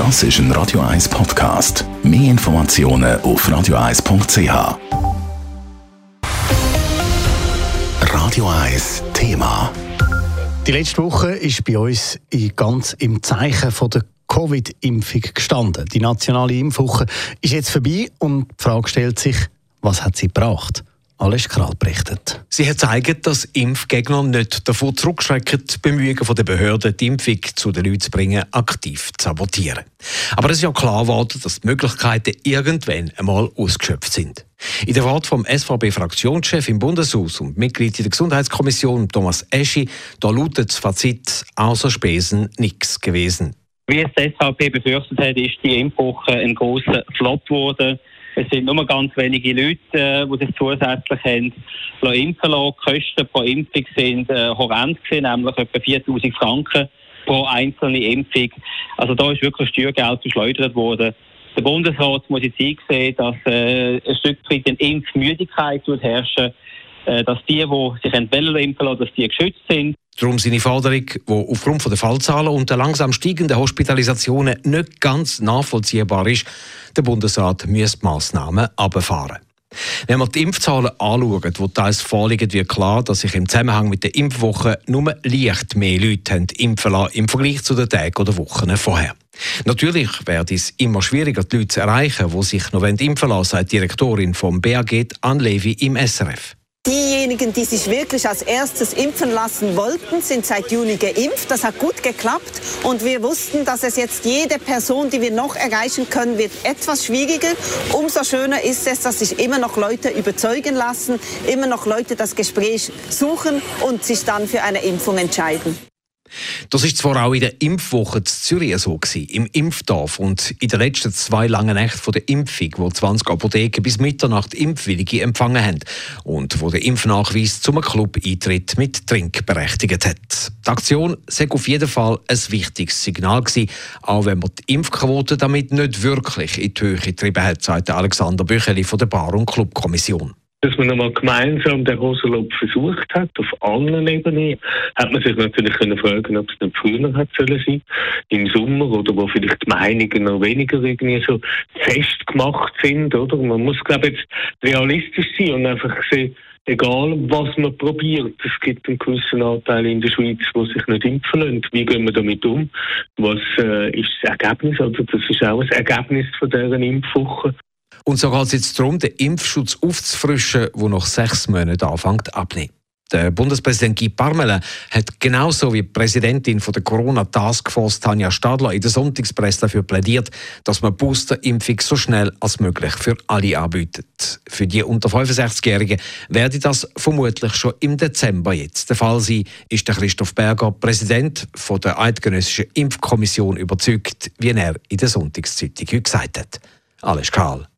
Das ist ein Radio 1 Podcast. Mehr Informationen auf radio1.ch. Radio 1 Thema. Die letzte Woche ist bei uns ganz im Zeichen der Covid-Impfung gestanden. Die nationale Impfwoche ist jetzt vorbei und die Frage stellt sich, was hat sie gebracht? Alles Kral berichtet. Sie hat gezeigt, dass Impfgegner nicht davor zurückschrecken, die Bemühungen der Behörden, die Impfung zu den Leuten zu bringen, aktiv zu sabotieren. Aber es ist ja klar geworden, dass die Möglichkeiten irgendwann einmal ausgeschöpft sind. In der Worten vom SVB-Fraktionschef im Bundeshaus und Mitglied in der Gesundheitskommission Thomas Eschi, da lautet das Fazit außer Spesen nichts gewesen. Wie es die SVP befürchtet hat, ist die Impfwoche ein großer Flop geworden. Es sind nur ganz wenige Leute, äh, die sich zusätzlich haben impfen lassen. Die Kosten pro Impfung sind äh, horrend gewesen, nämlich etwa 4000 Franken pro einzelne Impfung. Also da ist wirklich Steuergeld verschleudert worden. Der Bundesrat muss jetzt einsehen, dass äh, ein Stück weit eine Impfmüdigkeit herrschen dass die, die sich impfen lassen, dass die geschützt sind. Darum seine Forderung, die aufgrund der Fallzahlen und der langsam steigenden Hospitalisationen nicht ganz nachvollziehbar ist, der Bundesrat müsste Massnahmen abfahren. Wenn wir die Impfzahlen anschauen, die teils vorliegen, wird klar, dass sich im Zusammenhang mit der Impfwoche nur leicht mehr Leute haben impfen lassen im Vergleich zu den Tagen oder Wochen vorher. Natürlich wird es immer schwieriger, die Leute zu erreichen, die sich noch impfen lassen sagt Direktorin vom BAG, Anne Levi im SRF. Diejenigen, die sich wirklich als erstes impfen lassen wollten, sind seit Juni geimpft. Das hat gut geklappt. Und wir wussten, dass es jetzt jede Person, die wir noch erreichen können, wird etwas schwieriger. Umso schöner ist es, dass sich immer noch Leute überzeugen lassen, immer noch Leute das Gespräch suchen und sich dann für eine Impfung entscheiden. Das ist zwar auch in der Impfwoche in Zürich so gewesen, im Impfdorf und in den letzten zwei langen Nächten der Impfung, wo 20 Apotheken bis Mitternacht Impfwillige empfangen haben und wo der Impfnachweis zum Club-Eintritt mit Trink berechtigt hat. Die Aktion sei auf jeden Fall ein wichtiges Signal gewesen, auch wenn man die Impfquote damit nicht wirklich in die Höhe getrieben hat, sagt Alexander Bücheli von der Bar- und Clubkommission dass man nochmal gemeinsam den Rosenlob versucht hat, auf allen Ebenen, hat man sich natürlich können fragen, ob es nicht früher hat sollen sein, im Sommer, oder wo vielleicht die Meinungen noch weniger irgendwie so festgemacht sind, oder? Man muss, glaube ich, jetzt realistisch sein und einfach sehen, egal was man probiert, es gibt einen gewissen Anteil in der Schweiz, der sich nicht impfen lässt. Wie gehen wir damit um? Was äh, ist das Ergebnis? Also das ist auch ein Ergebnis von dieser Impfwoche. Und so geht es jetzt darum, den Impfschutz aufzufrischen, der nach sechs Monaten anfängt abnehmen. Der Bundespräsident Guy Parmelin hat genauso wie die Präsidentin von der Corona Taskforce Tanja Stadler in der Sonntagspresse dafür plädiert, dass man Boosterimpfung so schnell als möglich für alle anbietet. Für die unter 65-Jährigen werde das vermutlich schon im Dezember jetzt der Fall sein, ist der Christoph Berger, Präsident von der Eidgenössischen Impfkommission, überzeugt, wie er in der Sonntagszeitung heute gesagt hat. Alles Karl,